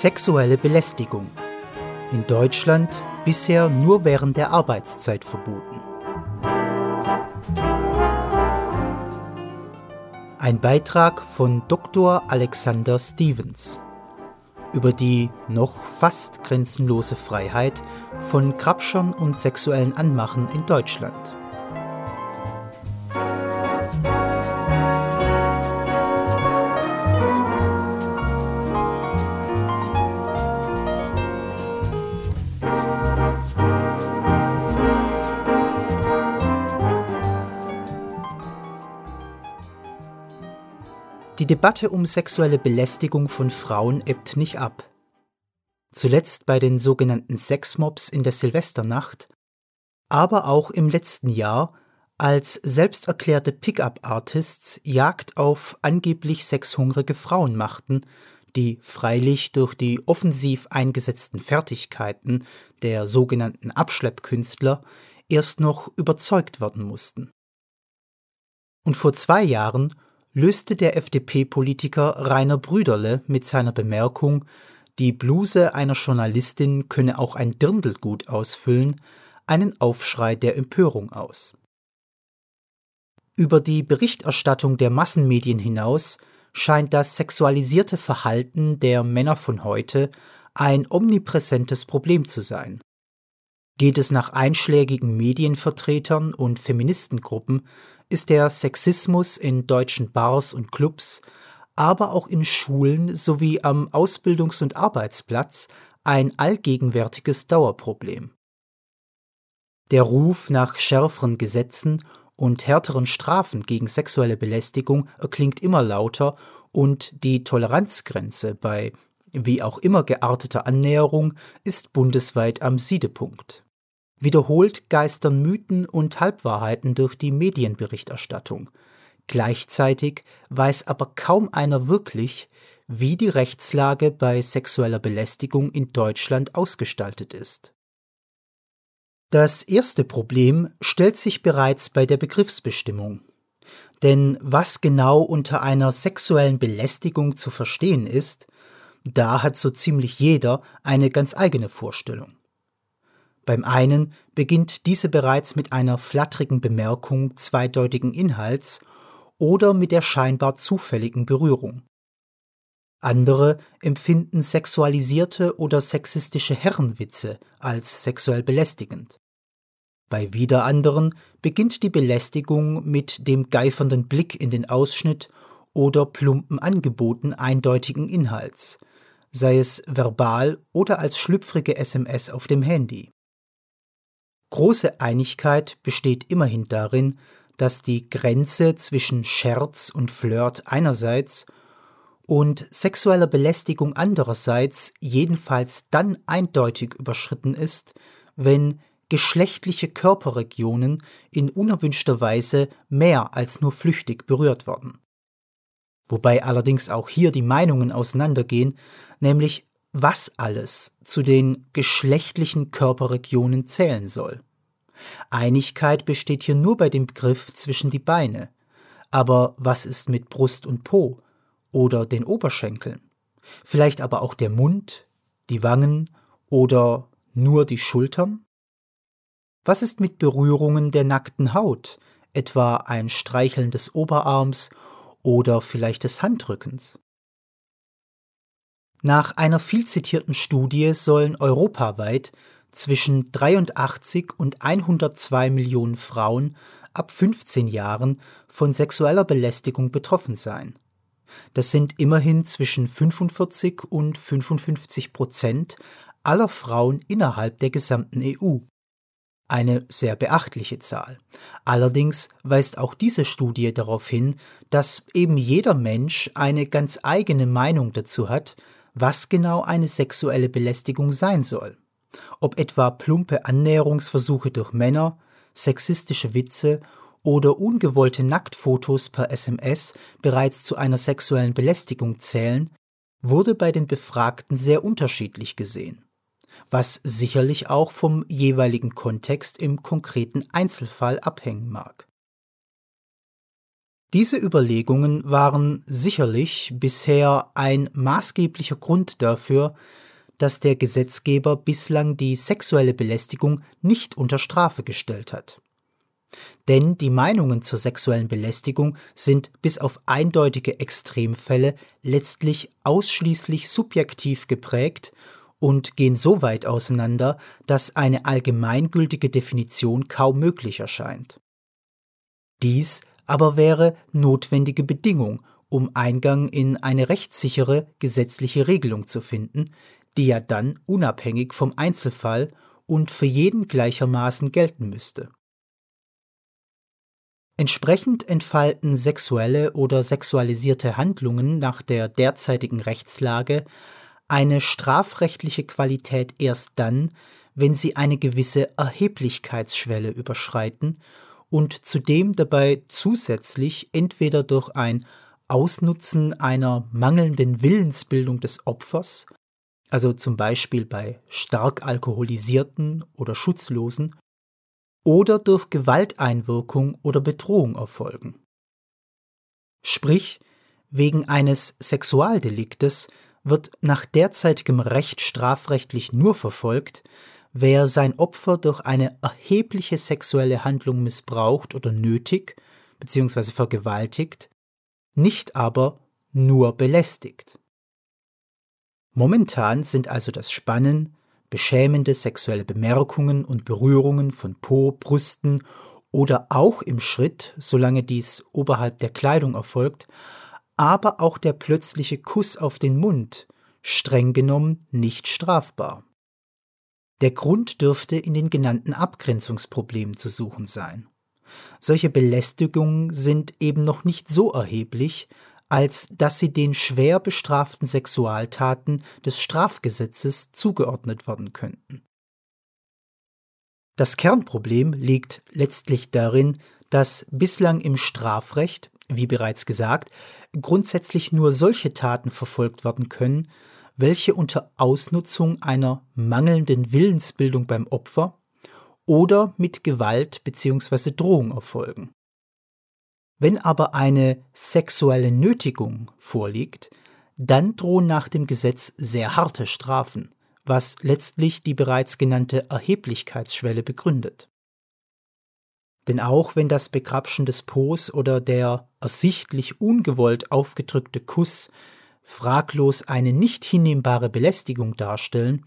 Sexuelle Belästigung. In Deutschland bisher nur während der Arbeitszeit verboten. Ein Beitrag von Dr. Alexander Stevens über die noch fast grenzenlose Freiheit von Krabschern und sexuellen Anmachen in Deutschland. Debatte um sexuelle Belästigung von Frauen ebbt nicht ab. Zuletzt bei den sogenannten Sexmobs in der Silvesternacht, aber auch im letzten Jahr, als selbsterklärte Pickup-Artists Jagd auf angeblich sexhungrige Frauen machten, die freilich durch die offensiv eingesetzten Fertigkeiten der sogenannten Abschleppkünstler erst noch überzeugt werden mussten. Und vor zwei Jahren löste der FDP-Politiker Rainer Brüderle mit seiner Bemerkung, die Bluse einer Journalistin könne auch ein Dirndl gut ausfüllen, einen Aufschrei der Empörung aus. Über die Berichterstattung der Massenmedien hinaus scheint das sexualisierte Verhalten der Männer von heute ein omnipräsentes Problem zu sein. Geht es nach einschlägigen Medienvertretern und Feministengruppen, ist der Sexismus in deutschen Bars und Clubs, aber auch in Schulen sowie am Ausbildungs- und Arbeitsplatz ein allgegenwärtiges Dauerproblem. Der Ruf nach schärferen Gesetzen und härteren Strafen gegen sexuelle Belästigung erklingt immer lauter und die Toleranzgrenze bei wie auch immer gearteter Annäherung ist bundesweit am Siedepunkt. Wiederholt geistern Mythen und Halbwahrheiten durch die Medienberichterstattung. Gleichzeitig weiß aber kaum einer wirklich, wie die Rechtslage bei sexueller Belästigung in Deutschland ausgestaltet ist. Das erste Problem stellt sich bereits bei der Begriffsbestimmung. Denn was genau unter einer sexuellen Belästigung zu verstehen ist, da hat so ziemlich jeder eine ganz eigene Vorstellung. Beim einen beginnt diese bereits mit einer flatterigen Bemerkung zweideutigen Inhalts oder mit der scheinbar zufälligen Berührung. Andere empfinden sexualisierte oder sexistische Herrenwitze als sexuell belästigend. Bei wieder anderen beginnt die Belästigung mit dem geifernden Blick in den Ausschnitt oder plumpen Angeboten eindeutigen Inhalts, sei es verbal oder als schlüpfrige SMS auf dem Handy. Große Einigkeit besteht immerhin darin, dass die Grenze zwischen Scherz und Flirt einerseits und sexueller Belästigung andererseits jedenfalls dann eindeutig überschritten ist, wenn geschlechtliche Körperregionen in unerwünschter Weise mehr als nur flüchtig berührt werden. Wobei allerdings auch hier die Meinungen auseinandergehen, nämlich was alles zu den geschlechtlichen Körperregionen zählen soll. Einigkeit besteht hier nur bei dem Begriff zwischen die Beine. Aber was ist mit Brust und Po oder den Oberschenkeln? Vielleicht aber auch der Mund, die Wangen oder nur die Schultern? Was ist mit Berührungen der nackten Haut, etwa ein Streicheln des Oberarms oder vielleicht des Handrückens? Nach einer viel zitierten Studie sollen europaweit zwischen 83 und 102 Millionen Frauen ab 15 Jahren von sexueller Belästigung betroffen sein. Das sind immerhin zwischen 45 und 55 Prozent aller Frauen innerhalb der gesamten EU. Eine sehr beachtliche Zahl. Allerdings weist auch diese Studie darauf hin, dass eben jeder Mensch eine ganz eigene Meinung dazu hat, was genau eine sexuelle Belästigung sein soll. Ob etwa plumpe Annäherungsversuche durch Männer, sexistische Witze oder ungewollte Nacktfotos per SMS bereits zu einer sexuellen Belästigung zählen, wurde bei den Befragten sehr unterschiedlich gesehen, was sicherlich auch vom jeweiligen Kontext im konkreten Einzelfall abhängen mag. Diese Überlegungen waren sicherlich bisher ein maßgeblicher Grund dafür, dass der Gesetzgeber bislang die sexuelle Belästigung nicht unter Strafe gestellt hat. Denn die Meinungen zur sexuellen Belästigung sind bis auf eindeutige Extremfälle letztlich ausschließlich subjektiv geprägt und gehen so weit auseinander, dass eine allgemeingültige Definition kaum möglich erscheint. Dies aber wäre notwendige Bedingung, um Eingang in eine rechtssichere gesetzliche Regelung zu finden, die ja dann unabhängig vom Einzelfall und für jeden gleichermaßen gelten müsste. Entsprechend entfalten sexuelle oder sexualisierte Handlungen nach der derzeitigen Rechtslage eine strafrechtliche Qualität erst dann, wenn sie eine gewisse Erheblichkeitsschwelle überschreiten und zudem dabei zusätzlich entweder durch ein Ausnutzen einer mangelnden Willensbildung des Opfers, also zum Beispiel bei stark alkoholisierten oder Schutzlosen, oder durch Gewalteinwirkung oder Bedrohung erfolgen. Sprich, wegen eines Sexualdeliktes wird nach derzeitigem Recht strafrechtlich nur verfolgt, wer sein Opfer durch eine erhebliche sexuelle Handlung missbraucht oder nötig bzw. vergewaltigt, nicht aber nur belästigt. Momentan sind also das Spannen, beschämende sexuelle Bemerkungen und Berührungen von Po, Brüsten oder auch im Schritt, solange dies oberhalb der Kleidung erfolgt, aber auch der plötzliche Kuss auf den Mund, streng genommen nicht strafbar. Der Grund dürfte in den genannten Abgrenzungsproblemen zu suchen sein. Solche Belästigungen sind eben noch nicht so erheblich, als dass sie den schwer bestraften Sexualtaten des Strafgesetzes zugeordnet werden könnten. Das Kernproblem liegt letztlich darin, dass bislang im Strafrecht, wie bereits gesagt, grundsätzlich nur solche Taten verfolgt werden können, welche unter Ausnutzung einer mangelnden Willensbildung beim Opfer oder mit Gewalt bzw. Drohung erfolgen. Wenn aber eine sexuelle Nötigung vorliegt, dann drohen nach dem Gesetz sehr harte Strafen, was letztlich die bereits genannte Erheblichkeitsschwelle begründet. Denn auch wenn das Begrapschen des Po's oder der ersichtlich ungewollt aufgedrückte Kuss fraglos eine nicht hinnehmbare Belästigung darstellen,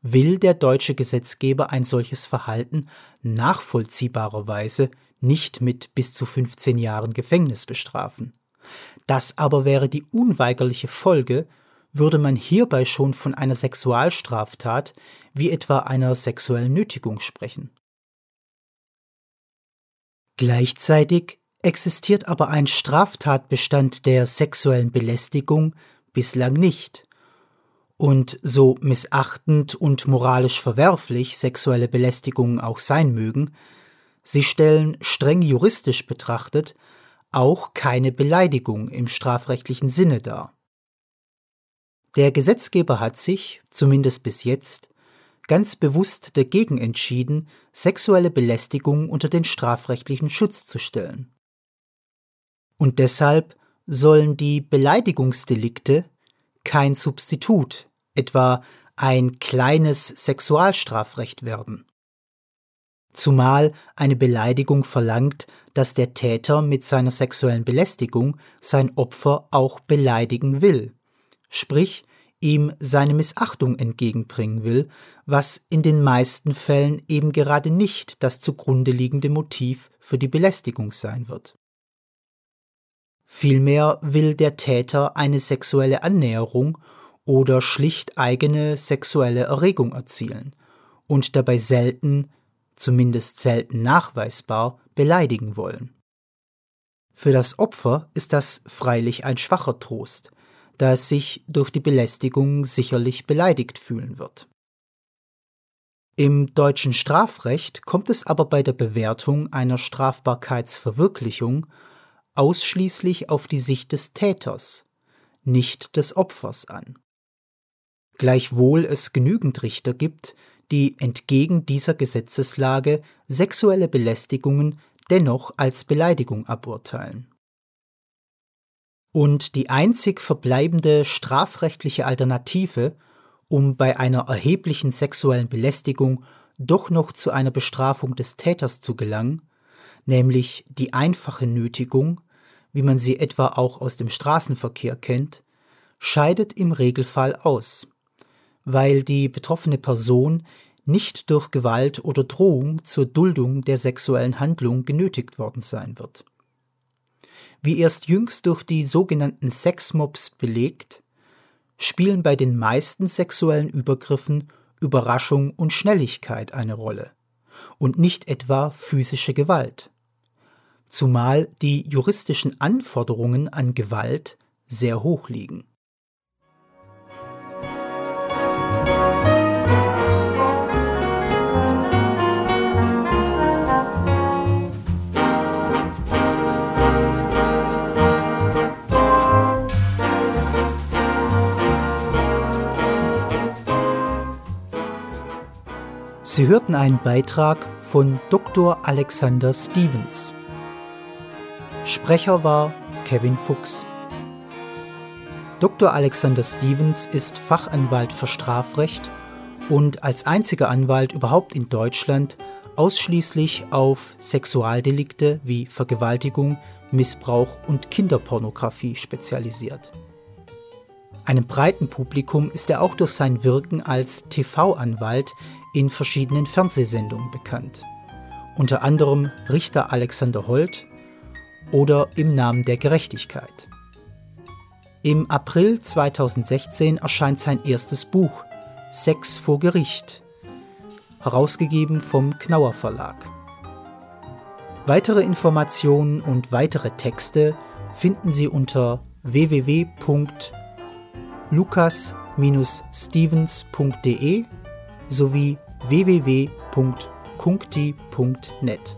will der deutsche Gesetzgeber ein solches Verhalten nachvollziehbarerweise nicht mit bis zu 15 Jahren Gefängnis bestrafen. Das aber wäre die unweigerliche Folge, würde man hierbei schon von einer Sexualstraftat wie etwa einer sexuellen Nötigung sprechen. Gleichzeitig existiert aber ein Straftatbestand der sexuellen Belästigung bislang nicht. Und so missachtend und moralisch verwerflich sexuelle Belästigungen auch sein mögen, Sie stellen streng juristisch betrachtet auch keine Beleidigung im strafrechtlichen Sinne dar. Der Gesetzgeber hat sich, zumindest bis jetzt, ganz bewusst dagegen entschieden, sexuelle Belästigung unter den strafrechtlichen Schutz zu stellen. Und deshalb sollen die Beleidigungsdelikte kein Substitut, etwa ein kleines Sexualstrafrecht werden zumal eine Beleidigung verlangt, dass der Täter mit seiner sexuellen Belästigung sein Opfer auch beleidigen will, sprich ihm seine Missachtung entgegenbringen will, was in den meisten Fällen eben gerade nicht das zugrunde liegende Motiv für die Belästigung sein wird. Vielmehr will der Täter eine sexuelle Annäherung oder schlicht eigene sexuelle Erregung erzielen und dabei selten zumindest selten nachweisbar, beleidigen wollen. Für das Opfer ist das freilich ein schwacher Trost, da es sich durch die Belästigung sicherlich beleidigt fühlen wird. Im deutschen Strafrecht kommt es aber bei der Bewertung einer Strafbarkeitsverwirklichung ausschließlich auf die Sicht des Täters, nicht des Opfers an. Gleichwohl es genügend Richter gibt, die entgegen dieser Gesetzeslage sexuelle Belästigungen dennoch als Beleidigung aburteilen. Und die einzig verbleibende strafrechtliche Alternative, um bei einer erheblichen sexuellen Belästigung doch noch zu einer Bestrafung des Täters zu gelangen, nämlich die einfache Nötigung, wie man sie etwa auch aus dem Straßenverkehr kennt, scheidet im Regelfall aus, weil die betroffene Person nicht durch Gewalt oder Drohung zur Duldung der sexuellen Handlung genötigt worden sein wird. Wie erst jüngst durch die sogenannten Sexmobs belegt, spielen bei den meisten sexuellen Übergriffen Überraschung und Schnelligkeit eine Rolle und nicht etwa physische Gewalt. Zumal die juristischen Anforderungen an Gewalt sehr hoch liegen. Sie hörten einen Beitrag von Dr. Alexander Stevens. Sprecher war Kevin Fuchs. Dr. Alexander Stevens ist Fachanwalt für Strafrecht und als einziger Anwalt überhaupt in Deutschland ausschließlich auf Sexualdelikte wie Vergewaltigung, Missbrauch und Kinderpornografie spezialisiert. Einem breiten Publikum ist er auch durch sein Wirken als TV-Anwalt in verschiedenen Fernsehsendungen bekannt, unter anderem Richter Alexander Holt oder Im Namen der Gerechtigkeit. Im April 2016 erscheint sein erstes Buch Sex vor Gericht, herausgegeben vom Knauer Verlag. Weitere Informationen und weitere Texte finden Sie unter www.lukas-stevens.de sowie www.kunkti.net.